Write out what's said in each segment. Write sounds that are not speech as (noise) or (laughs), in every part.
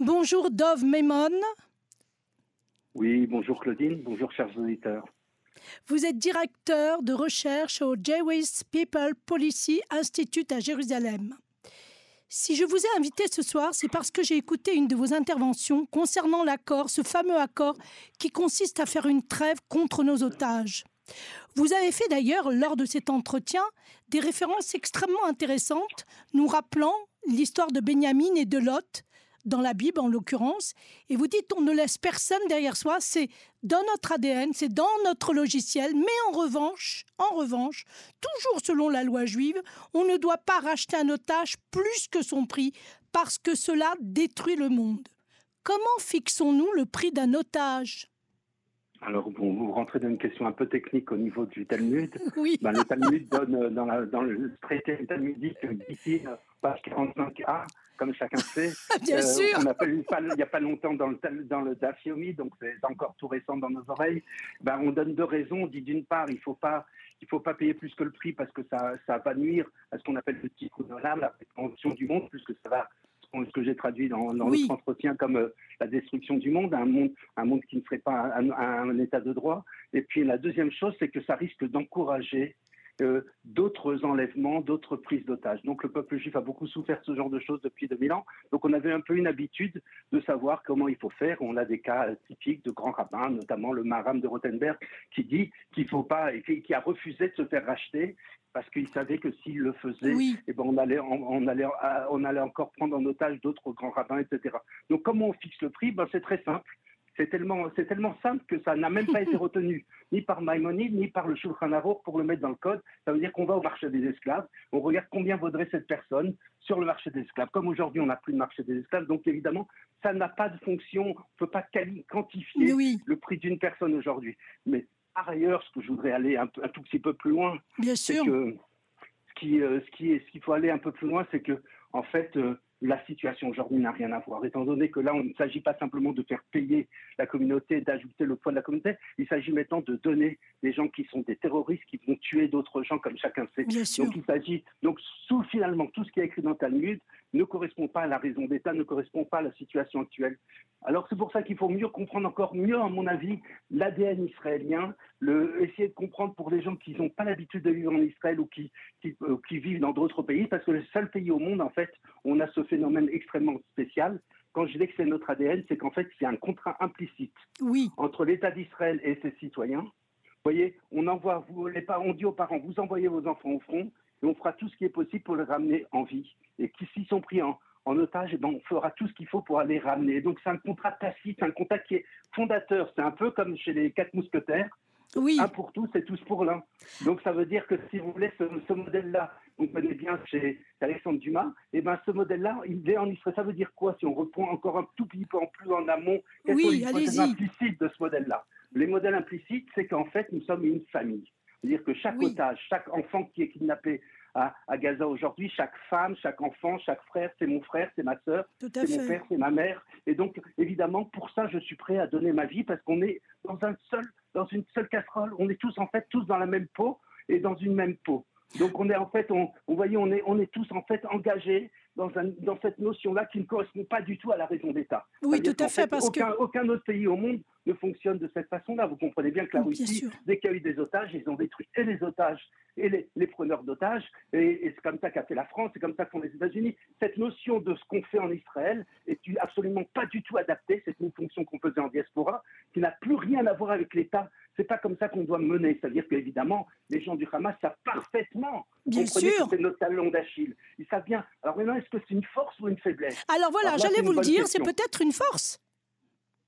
Bonjour Dove Memon. Oui, bonjour Claudine, bonjour chers auditeurs. Vous êtes directeur de recherche au Jewish People Policy Institute à Jérusalem. Si je vous ai invité ce soir, c'est parce que j'ai écouté une de vos interventions concernant l'accord, ce fameux accord qui consiste à faire une trêve contre nos otages. Vous avez fait d'ailleurs, lors de cet entretien, des références extrêmement intéressantes, nous rappelant l'histoire de Benjamin et de Lot, dans la Bible en l'occurrence, et vous dites on ne laisse personne derrière soi, c'est dans notre ADN, c'est dans notre logiciel, mais en revanche, en revanche, toujours selon la loi juive, on ne doit pas racheter un otage plus que son prix, parce que cela détruit le monde. Comment fixons-nous le prix d'un otage? Alors, bon, vous rentrez dans une question un peu technique au niveau du Talmud. (laughs) Oui. Ben, le Talmud donne euh, dans, la, dans le traité talmudique d'ici, page 45a, comme chacun sait. (laughs) Bien sûr. On a il n'y a pas longtemps dans le, dans le Daf Yomi, donc c'est encore tout récent dans nos oreilles. Ben, on donne deux raisons. On dit d'une part, il faut pas il faut pas payer plus que le prix parce que ça, ça va nuire à ce qu'on appelle le titre de l'âme, la prévention du monde, puisque ça va ce que j'ai traduit dans, dans Oui. notre entretien comme euh, la destruction du monde, un monde, un monde qui ne serait pas un, un- un état de droit. Et puis la deuxième chose, c'est que ça risque d'encourager euh, d'autres enlèvements, d'autres prises d'otages. Donc le peuple juif a beaucoup souffert de ce genre de choses depuis 2000 ans. Donc on avait un peu une habitude de savoir comment il faut faire. On a des cas typiques de grands rabbins, notamment le Maram de Rothenberg, qui dit qu'il faut pas, et qui, a refusé de se faire racheter parce qu'il savait que s'il le faisait, Oui. eh ben on allait, on, on allait, on allait encore prendre en otage d'autres grands rabbins, etc. Donc comment on fixe le prix? Ben, C'est très simple. C'est tellement, c'est tellement simple que ça n'a même pas été retenu (laughs) ni par Maïmonide ni par le Shulchan Aruch pour le mettre dans le code. Ça veut dire qu'on va au marché des esclaves, on regarde combien vaudrait cette personne sur le marché des esclaves. Comme aujourd'hui on n'a plus de marché des esclaves, donc évidemment ça n'a pas de fonction, on ne peut pas quantifier Oui, le prix d'une personne aujourd'hui. Mais par ailleurs, ce que je voudrais aller un, tout petit peu plus loin, bien c'est que ce qui, euh, ce qui est, ce qu'il faut aller un peu plus loin, c'est que en fait, euh, la situation aujourd'hui n'a rien à voir. Étant donné que là, on ne s'agit pas simplement de faire payer la communauté, d'ajouter le poids de la communauté, il s'agit maintenant de donner des gens qui sont des terroristes, qui vont tuer d'autres gens, comme chacun sait. Bien sûr. Donc il s'agit donc sous finalement tout ce qui est écrit dans Talmud ne correspond pas à la raison d'État, ne correspond pas à la situation actuelle. Alors c'est pour ça qu'il faut mieux comprendre encore mieux, à mon avis, l'ADN israélien, le, essayer de comprendre pour les gens qui n'ont pas l'habitude de vivre en Israël ou qui, qui, euh, qui vivent dans d'autres pays, parce que le seul pays au monde, en fait, où on a ce phénomène extrêmement spécial. Quand je dis que c'est notre ADN, c'est qu'en fait, il y a un contrat implicite Oui, entre l'État d'Israël et ses citoyens. Vous voyez, on envoie, vous, les parents, on dit aux parents, vous envoyez vos enfants au front et on fera tout ce qui est possible pour les ramener en vie. Et qui s'ils sont pris en, en otage, eh ben, on fera tout ce qu'il faut pour aller ramener. Donc c'est un contrat tacite, un contrat qui est fondateur. C'est un peu comme chez les quatre mousquetaires. oui, Un pour tous et tous pour l'un. Donc ça veut dire que si vous voulez ce, ce modèle-là, on connaît bien chez Alexandre Dumas, et ben ce modèle-là, il est en Israël. Ça veut dire quoi si on reprend encore un tout petit peu en plus en amont? Quels Oui, sont les allez-y. implicites de ce modèle-là? Les modèles implicites, c'est qu'en fait nous sommes une famille. C'est-à-dire que chaque Oui. otage, chaque enfant qui est kidnappé à, à Gaza aujourd'hui, chaque femme, chaque enfant, chaque frère, c'est mon frère, c'est ma sœur, c'est mon père, c'est ma mère. Et donc, évidemment, pour ça, je suis prêt à donner ma vie parce qu'on est dans un seul, dans une seule casserole. On est tous en fait tous dans la même peau et dans une même peau. Donc, on est en fait, on, vous voyez, on est, on est tous en fait engagés dans, un, dans cette notion-là qui ne correspond pas du tout à la raison d'État. Oui, tout à fait, parce aucun, aucun autre pays au monde ne fonctionne de cette façon-là. Vous comprenez bien que la Bien Russie, dès qu'il y a eu des otages, ils ont détruit et les otages et les, les preneurs d'otages. Et, et c'est comme ça qu'a fait la France, c'est comme ça qu'ont les États-Unis. Cette notion de ce qu'on fait en Israël est absolument pas du tout adaptée. C'est une fonction qu'on faisait en diaspora, qui n'a plus rien à voir avec l'État. C'est pas comme ça qu'on doit mener. C'est-à-dire qu'évidemment, les gens du Hamas savent parfaitement. Bien sûr. que c'est notre talon d'Achille. Ils savent bien. Alors maintenant, est-ce que c'est une force ou une faiblesse? Alors voilà, j'allais vous le dire, c'est peut-être une force.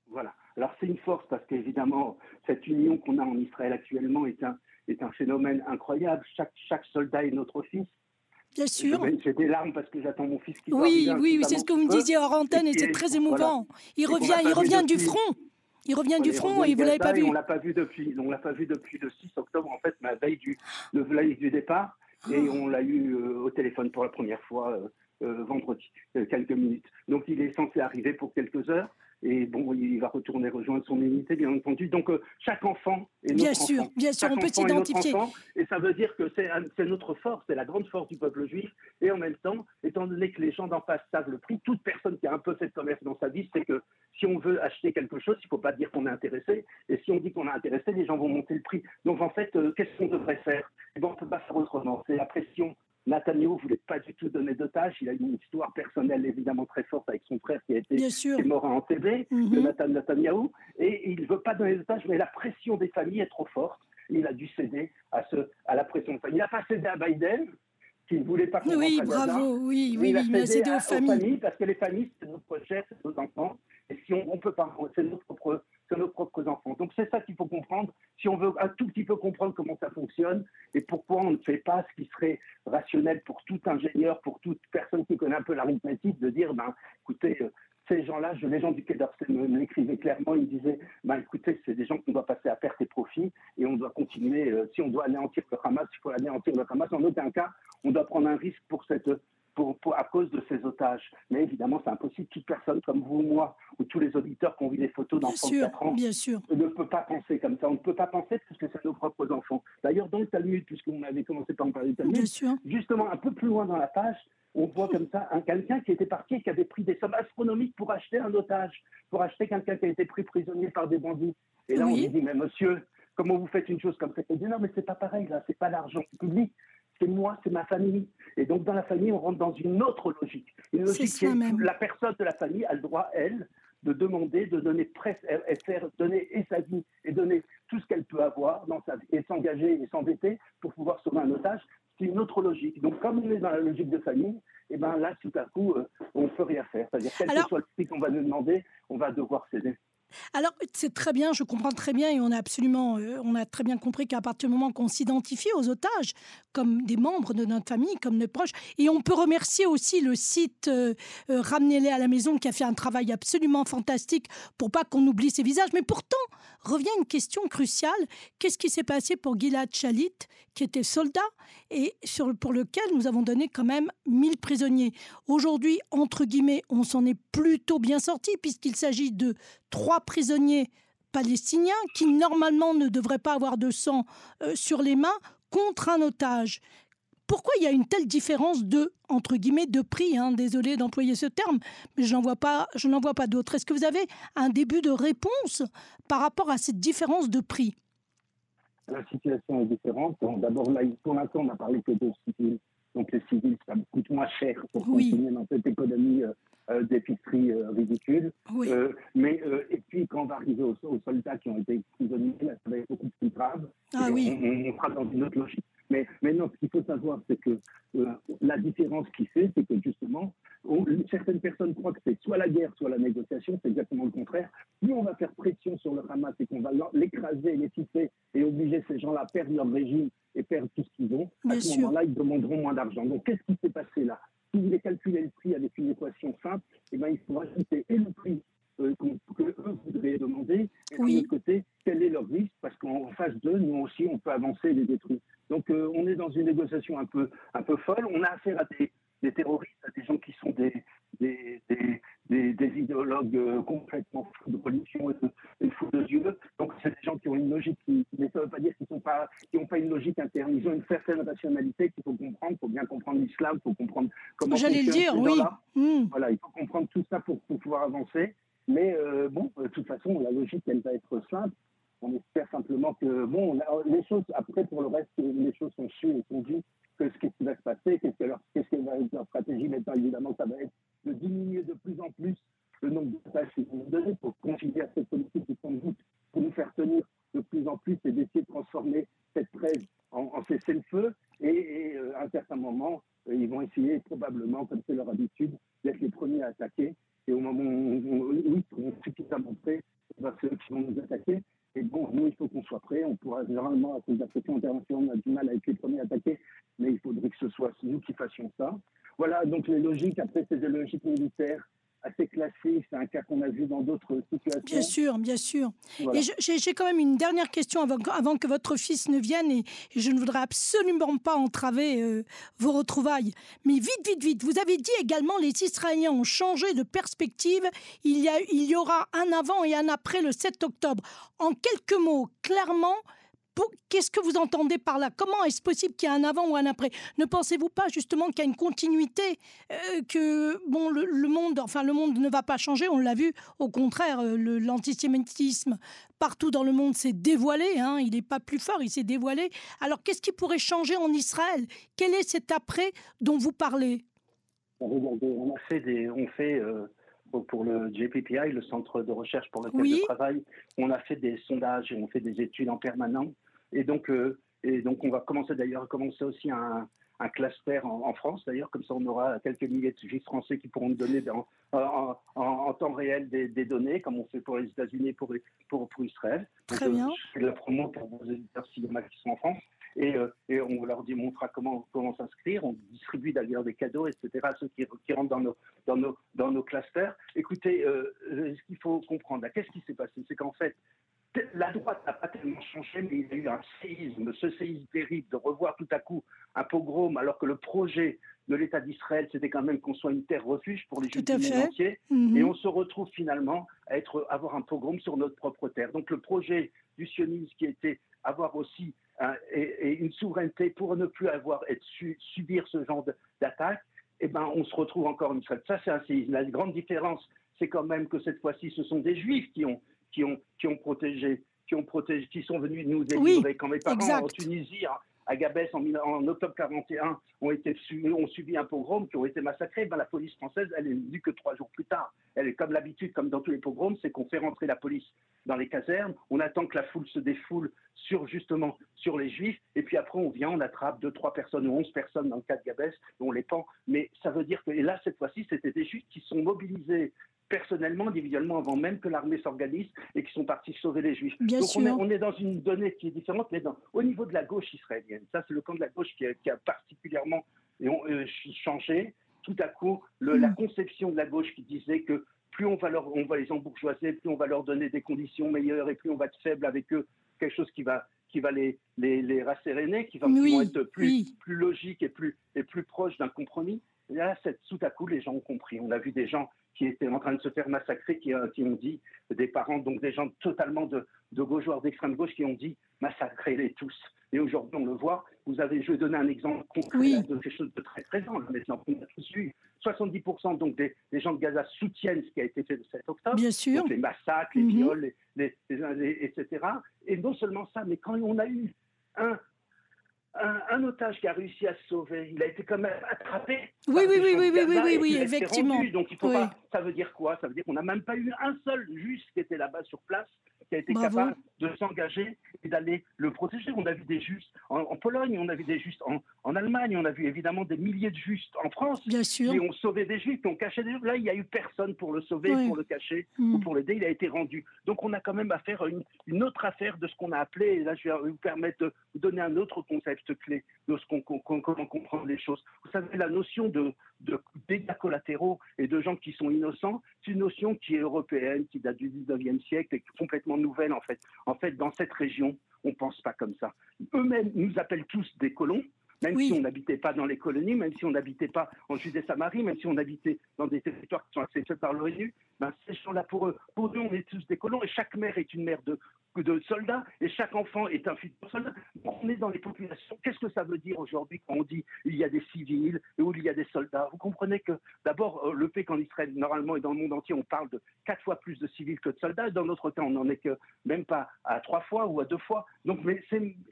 Voilà. Alors c'est une force parce qu'évidemment, cette union qu'on a en Israël actuellement est un, est un phénomène incroyable. Chaque, chaque soldat est notre fils. Bien sûr. J'ai des larmes parce que j'attends mon fils qui Oui, arriver oui, oui, c'est ce que vous me disiez hors antenne et Et c'est très émouvant. Il revient, l'a il revient du front. Il revient On du front et vous de l'avez pas vu. On l'a pas vu depuis. On l'a pas vu depuis le 6 octobre en fait, ma veille du le veille du départ, et Oh. on l'a eu euh, au téléphone pour la première fois euh, euh, vendredi, quelques minutes. Donc il est censé arriver pour quelques heures. Et bon, il va retourner rejoindre son unité, bien entendu. Donc, euh, chaque enfant est notre Bien sûr, enfant. bien sûr, Chaque on peut enfant s'identifier. enfant, Et ça veut dire que c'est notre force, c'est la grande force du peuple juif. Et en même temps, étant donné que les gens d'en face savent le prix, toute personne qui a un peu fait de commerce dans sa vie sait que si on veut acheter quelque chose, il ne faut pas dire qu'on est intéressé. Et si on dit qu'on est intéressé, les gens vont monter le prix. Donc en fait, euh, qu'est-ce qu'on devrait faire? Eh ben, On ne peut pas faire autrement. C'est la pression Nathaniel ne voulait pas du tout donner d'otage. Il a eu une histoire personnelle évidemment très forte avec son frère qui a été mort en TV, mm Nathan Netanyahu. Et il ne veut pas donner d'otage, mais la pression des familles est trop forte. Il a dû céder à, ce, à la pression des familles. Il n'a pas cédé à Biden, qui ne voulait pas Oui, bravo, oui, oui, il, a cédé, aux, familles. Parce que les familles, c'est notre chef, c'est nos enfants. Et si on, on peut pas, c'est notre propre nos propres enfants. Donc c'est ça qu'il faut comprendre, si on veut un tout petit peu comprendre comment ça fonctionne et pourquoi on ne fait pas ce qui serait rationnel pour tout ingénieur, pour toute personne qui connaît un peu l'arithmétique, de dire, ben, écoutez, euh, ces gens-là, les gens du Quai d'Orsay me l'écrivaient clairement, ils disaient, ben, écoutez, c'est des gens qu'on doit passer à perte et profit et on doit continuer, euh, si on doit anéantir le Hamas, il faut anéantir le Hamas. En aucun cas, on doit prendre un risque pour cette pour, à cause de ces otages. Mais évidemment, c'est impossible. Toute personne comme vous ou moi, ou tous les auditeurs qui ont vu des photos d'enfants de 4 ans, bien sûr. ne peut pas penser comme ça. On ne peut pas penser parce que c'est nos propres enfants. D'ailleurs, dans le Talmud, puisque vous m'avez commencé par en parler du Talmud, justement, un peu plus loin dans la page, on voit comme ça un quelqu'un qui était parti et qui avait pris des sommes astronomiques pour acheter un otage, pour acheter quelqu'un qui a été pris prisonnier par des bandits. Et là, on lui dit, mais monsieur, comment vous faites une chose comme ça? Il dit, non, mais c'est pas pareil, là, c'est pas l'argent public, c'est moi, c'est ma famille. Et donc, dans la famille, on rentre dans une autre logique. Une logique qui est, la personne de la famille a le droit, elle, de demander, de donner presse, et faire donner et sa vie et donner tout ce qu'elle peut avoir dans sa vie et s'engager et s'endetter pour pouvoir sauver un otage. C'est une autre logique. Donc, comme on est dans la logique de famille, et eh ben là, tout à coup, euh, on ne peut rien faire. C'est-à-dire, quel que soit le prix qu'on va nous demander, on va devoir céder. Alors, c'est très bien, je comprends très bien, et on a absolument, euh, on a très bien compris qu'à partir du moment qu'on s'identifie aux otages comme des membres de notre famille, comme nos proches, et on peut remercier aussi le site euh, euh, Ramenez-les à la maison qui a fait un travail absolument fantastique pour pas qu'on oublie ces visages. Mais pourtant, revient une question cruciale qu'est-ce qui s'est passé pour Gilad Shalit, qui était soldat et pour lequel nous avons donné quand même 1000 prisonniers? Aujourd'hui, entre guillemets, on s'en est plutôt bien sorti puisqu'il s'agit de trois prisonniers palestiniens qui normalement ne devraient pas avoir de sang euh, sur les mains contre un otage. Pourquoi il y a une telle différence de entre guillemets de prix hein, Désolé d'employer ce terme, mais je n'en vois pas, je n'en vois pas d'autres. Est-ce que vous avez un début de réponse par rapport à cette différence de prix? La situation est différente. D'abord, pour l'instant, on n'a parlé que de civils. Donc les civils, ça coûte moins cher pour continuer dans cette économie euh, euh, d'épicerie euh, ridicule. Euh, mais et puis quand on va arriver aux, soldats qui ont été prisonniers, là, ça va être beaucoup plus grave. Ah, oui. on, sera dans une autre logique. Mais, mais non, ce qu'il faut savoir, c'est que la différence qui fait, c'est que justement, certaines personnes croient que c'est soit la guerre, soit la négociation, c'est exactement le contraire. Plus on va faire pression sur le Hamas et qu'on va l'écraser, l'étouffer et obliger ces gens-là à perdre leur régime et perdre tout ce qu'ils ont, à ce moment-là, ils demanderont moins d'argent. Donc qu'est-ce qui s'est passé là? Si vous voulez calculer le prix avec une équation simple, eh ben, il faut rajouter et le prix euh, que eux voudraient demander, et de l'autre côté, quel est leur risque, parce qu'en face d'eux, nous aussi, on peut avancer et les détruire. Donc euh, on est dans une négociation un peu, un peu folle. On a affaire à des, des terroristes, à des gens qui sont des, des, des, des, idéologues euh, complètement fous de religion et de, fous de Dieu. Donc c'est des gens qui ont une logique, qui, mais ça ne veut pas dire qu'ils n'ont pas, pas une logique interne. Ils ont une certaine rationalité qu'il faut comprendre. Il faut bien comprendre l'islam, il faut comprendre comment. J'allais le dire, oui. Hmm. Voilà, il faut comprendre tout ça pour, pour pouvoir avancer. Mais euh, bon, de toute façon, la logique, elle va être simple. On espère simplement que, bon, les choses, après, pour le reste, les choses sont sûres et sont vues qu'est-ce qui va se passer, qu'est-ce que, leur, va être leur stratégie. Maintenant, évidemment, ça va être de diminuer de plus en plus le nombre de tâches qu'ils vont donner pour conjuguer à cette politique qui sans doute pour nous faire tenir de plus en plus et d'essayer de transformer cette trêve en, cessez-le-feu. Et, euh, à un certain moment, euh, ils vont essayer probablement, comme c'est leur habitude, d'être les premiers à attaquer. Et au moment où, ils seront suffisamment prêts, c'est ceux qui vont nous attaquer. Et bon, nous, il faut qu'on soit prêts. On pourra généralement, à cause de la pression internationale, on a du mal à être les premiers à attaquer, mais il faudrait que ce soit nous qui fassions ça. Voilà, donc les logiques, après, c'est des logiques militaires assez classique. C'est un cas qu'on a vu dans d'autres Bien sûr, bien sûr. Et j'ai quand même une dernière question avant, avant, que votre fils ne vienne et, je ne voudrais absolument pas entraver euh, vos retrouvailles. Mais vite, vite, vite. Vous avez dit également les Israéliens ont changé de perspective. Il y, a, il y aura un avant et un après le 7 octobre. En quelques mots, clairement, Qu'est-ce que vous entendez par là? Comment est-ce possible qu'il y ait un avant ou un après? Ne pensez-vous pas justement qu'il y a une continuité, euh, que bon, le, monde, enfin le monde ne va pas changer? On l'a vu. Au contraire, euh, l'antisémitisme partout dans le monde s'est dévoilé. Hein, il n'est pas plus fort, il s'est dévoilé. Alors qu'est-ce qui pourrait changer en Israël? Quel est cet après dont vous parlez? On fait des, on fait. Euh, pour le JPPI, le centre de recherche pour lequel je travaille, on a fait des sondages et on fait des études en permanence. Et donc, euh, et donc on va commencer d'ailleurs, commencer aussi un, un cluster en, France d'ailleurs, comme ça on aura quelques milliers de juifs français qui pourront nous donner en, en, temps réel des, données, comme on fait pour les États-Unis pour, pour, pour Israël. Très bien. Je fais la promo pour vos éditeurs qui sont en France. Et, euh, et, on leur montrera comment, comment s'inscrire. On distribue d'ailleurs des cadeaux, etc., à ceux qui, qui, rentrent dans nos, dans nos, dans nos clusters. Écoutez, euh, euh, ce qu'il faut comprendre, qu'est-ce qui s'est passé? C'est qu'en fait, la droite n'a pas tellement changé, mais il y a eu un séisme, ce séisme terrible de revoir tout à coup un pogrom, alors que le projet de l'État d'Israël, c'était quand même qu'on soit une terre refuge pour les Juifs du monde entier. Mhm. Et on se retrouve finalement à être, avoir un pogrom sur notre propre terre. Donc le projet du sionisme qui était avoir aussi et, une souveraineté pour ne plus avoir être subir ce genre d'attaque, eh ben, on se retrouve encore une fois. Ça, c'est un séisme. La grande différence, c'est quand même que cette fois-ci, ce sont des juifs qui ont, qui ont, qui ont protégé, qui ont protégé, qui sont venus nous délivrer. quand mes parents en Tunisie, à Gabès en, en, octobre 41 ont, été, ont subi un pogrom, qui ont été massacrés, ben, la police française, elle est venue que trois jours plus tard. Elle est comme l'habitude, comme dans tous les pogroms, c'est qu'on fait rentrer la police dans les casernes, on attend que la foule se défoule sur justement sur les juifs, et puis après on vient, on attrape deux, trois personnes ou onze personnes dans le cas de Gabès, on les pend. Mais ça veut dire que, et là cette fois-ci, c'était des juifs qui sont mobilisés personnellement, individuellement, avant même que l'armée s'organise et qui sont partis sauver les Juifs. Bien Donc sûr. On, est, dans une donnée qui est différente, mais au niveau de la gauche israélienne, ça c'est le camp de la gauche qui a, particulièrement euh, changé. Tout à coup, le, la hmm. conception de la gauche qui disait que plus on va, leur, on va les embourgeoiser, plus on va leur donner des conditions meilleures et plus on va être faible avec eux, quelque chose qui va, qui va les, les, les rasséréner, qui va être plus, plus logique et plus, et plus proche d'un compromis. Et là, tout à coup, les gens ont compris. On a vu des gens qui étaient en train de se faire massacrer, qui, euh, qui ont dit, des parents, donc des gens totalement de, de gauche, d'extrême gauche, qui ont dit massacrez-les tous. Et aujourd'hui, on le voit. Vous avez, je vais donner un exemple concret de quelque chose de très présent. Maintenant, on a tous vu 70% donc des, des, gens de Gaza soutiennent ce qui a été fait le 7 octobre. Bien sûr. Donc les massacres, les mhm. viols, les, etc. Et non seulement ça, mais quand on a eu un un, otage qui a réussi à se sauver, il a été quand même attrapé. Oui, oui, oui, oui, oui, oui, oui, effectivement. donc il faut pas, ça veut dire quoi? Ça veut dire qu'on n'a même pas eu un seul juge qui était là-bas sur place qui a été capable de s'engager et d'aller le protéger. On a vu des justes en, Pologne, on a vu des justes en, en, Allemagne, on a vu évidemment des milliers de justes en France Bien sûr. qui ont sauvé des juifs, qui ont caché des juifs. Là, il n'y a eu personne pour le sauver, pour le cacher ou mm. pour l'aider. Il a été rendu. Donc on a quand même à faire une, une autre affaire de ce qu'on a appelé, et là je vais vous permettre de vous donner un autre concept clé de ce qu'on, comment comprendre les choses. Vous savez, la notion de, de dégâts collatéraux et de gens qui sont innocents, c'est une notion qui est européenne, qui date du 19e siècle et complètement nouvelle en fait. En fait, dans cette région, on ne pense pas comme ça. Eux-mêmes nous appellent tous des colons, même si on n'habitait pas dans les colonies, même si on n'habitait pas en Judée-Samarie, même si on habitait dans des territoires qui sont acceptés par l'ONU, ben, ces gens-là, pour eux, pour nous, on est tous des colons et chaque mère est une mère de, de soldats et chaque enfant est un futur soldat. On est dans les populations. Qu'est-ce que ça veut dire aujourd'hui quand on dit il y a des civils et où il y a des soldats? Vous comprenez que d'abord, euh, le fait qu'en Israël, normalement, et dans le monde entier, on parle de quatre fois plus de civils que de soldats. Dans notre temps, on n'en est que même pas à trois fois ou à deux fois. Donc, mais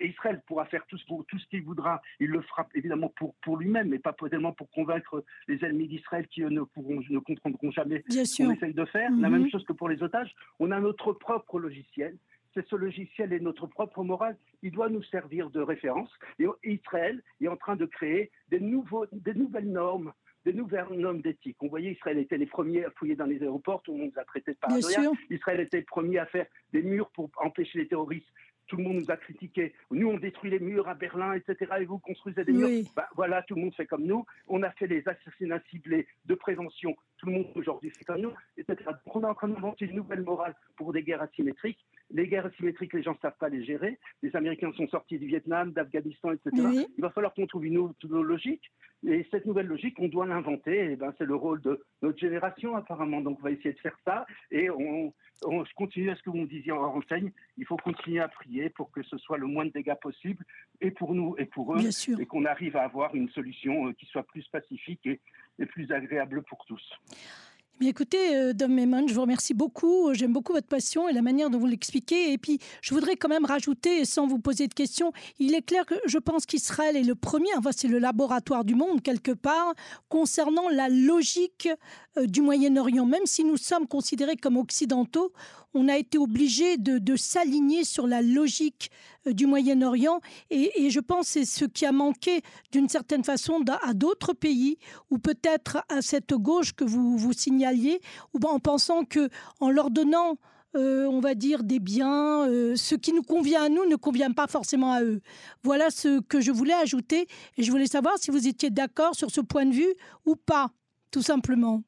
Israël pourra faire tout ce, tout ce qu'il voudra. Il le fera évidemment pour, pour lui-même, mais pas tellement pour convaincre les ennemis d'Israël qui eux, ne, pourront, ne comprendront jamais Bien qu'on essaye de faire. La même mhm. chose que pour les otages. On a notre propre logiciel c'est ce logiciel et notre propre morale, il doit nous servir de référence. Et Israël est en train de créer des, nouveaux, des nouvelles normes des nouvelles normes d'éthique. On voyait Israël était les premiers à fouiller dans les aéroports, tout le monde nous a traités de paranoïaques. Israël était le premier à faire des murs pour empêcher les terroristes tout le monde nous a critiqué. Nous, on détruit les murs à Berlin, etc. Et vous construisez des murs. Bah, voilà, tout le monde fait comme nous. On a fait les assassinats ciblés de prévention. Tout le monde aujourd'hui fait comme nous, etc. on est en train d'inventer une nouvelle morale pour des guerres asymétriques. Les guerres asymétriques, les gens ne savent pas les gérer. Les Américains sont sortis du Vietnam, d'Afghanistan, etc. Il va falloir qu'on trouve une autre logique. Et cette nouvelle logique, on doit l'inventer. Et ben, c'est le rôle de notre génération, apparemment. Donc, on va essayer de faire ça. Et on, on continue à ce que vous me disiez en renseigne. Il faut continuer à prier pour que ce soit le moins de dégâts possible, et pour nous et pour eux, et qu'on arrive à avoir une solution qui soit plus pacifique et, et plus agréable pour tous écoutez, euh, Dom Memon, je vous remercie beaucoup. J'aime beaucoup votre passion et la manière dont vous l'expliquez. Et puis, je voudrais quand même rajouter, sans vous poser de questions, il est clair que je pense qu'Israël est le premier, enfin, c'est le laboratoire du monde, quelque part, concernant la logique euh, du Moyen-Orient. Même si nous sommes considérés comme occidentaux, on a été obligé de, s'aligner sur la logique du Moyen-Orient. Et, je pense que c'est ce qui a manqué d'une certaine façon à d'autres pays, ou peut-être à cette gauche que vous, vous signaliez, ou en pensant que en leur donnant euh, on va dire, des biens. Euh, ce qui nous convient à nous ne convient pas forcément à eux. Voilà ce que je voulais ajouter. Et je voulais savoir si vous étiez d'accord sur ce point de vue ou pas, tout simplement.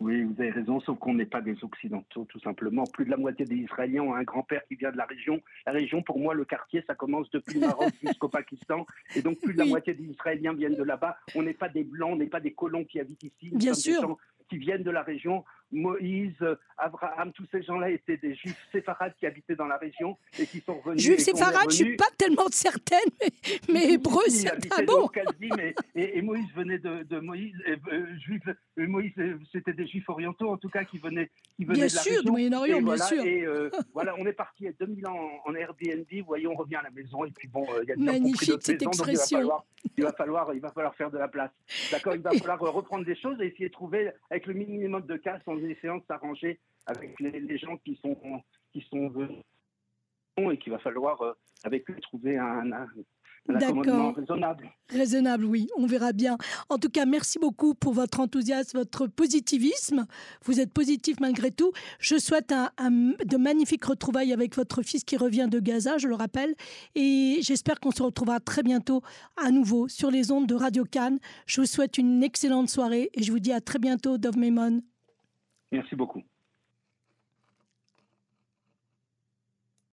Oui, vous avez raison, sauf qu'on n'est pas des Occidentaux, tout simplement. Plus de la moitié des Israéliens ont un grand-père qui vient de la région. La région, pour moi, le quartier, ça commence depuis le Maroc (laughs) jusqu'au Pakistan. Et donc, plus de la moitié des Israéliens viennent de là-bas. On n'est pas des Blancs, on n'est pas des colons qui habitent ici. Bien sûr qui viennent de la région. Moïse, Abraham, tous ces gens-là étaient des juifs séfarades qui habitaient dans la région et qui sont revenus. Juifs séfarades, je ne suis pas tellement certaine, mais, mais hébreux, c'est pas bon. et, Moïse venait de, Moïse, euh, juif, euh, Moïse, euh, c'était des juifs orientaux en tout cas qui venaient, qui venaient bien de la sûr, du Moyen-Orient, bien sûr. Et (laughs) voilà, on est parti à 2000 ans en, Airbnb, voyons, on revient à la maison et puis bon, il y a des Magnifique cette expression. il, va falloir, il va falloir faire de la place. D'accord, il va falloir reprendre des choses et essayer de trouver avec le minimum de cas en essayant de s'arranger avec les, gens qui sont, qui sont venus et qu'il va falloir euh, avec eux trouver un, un, raisonnable. Raisonnable, oui, on verra bien. En tout cas, merci beaucoup pour votre enthousiasme, votre positivisme. Vous êtes positif malgré tout. Je souhaite un, de magnifiques retrouvailles avec votre fils qui revient de Gaza, je le rappelle. Et j'espère qu'on se retrouvera très bientôt à nouveau sur les ondes de Radio Cannes. Je vous souhaite une excellente soirée et je vous dis à très bientôt, Dove Memon. Merci beaucoup.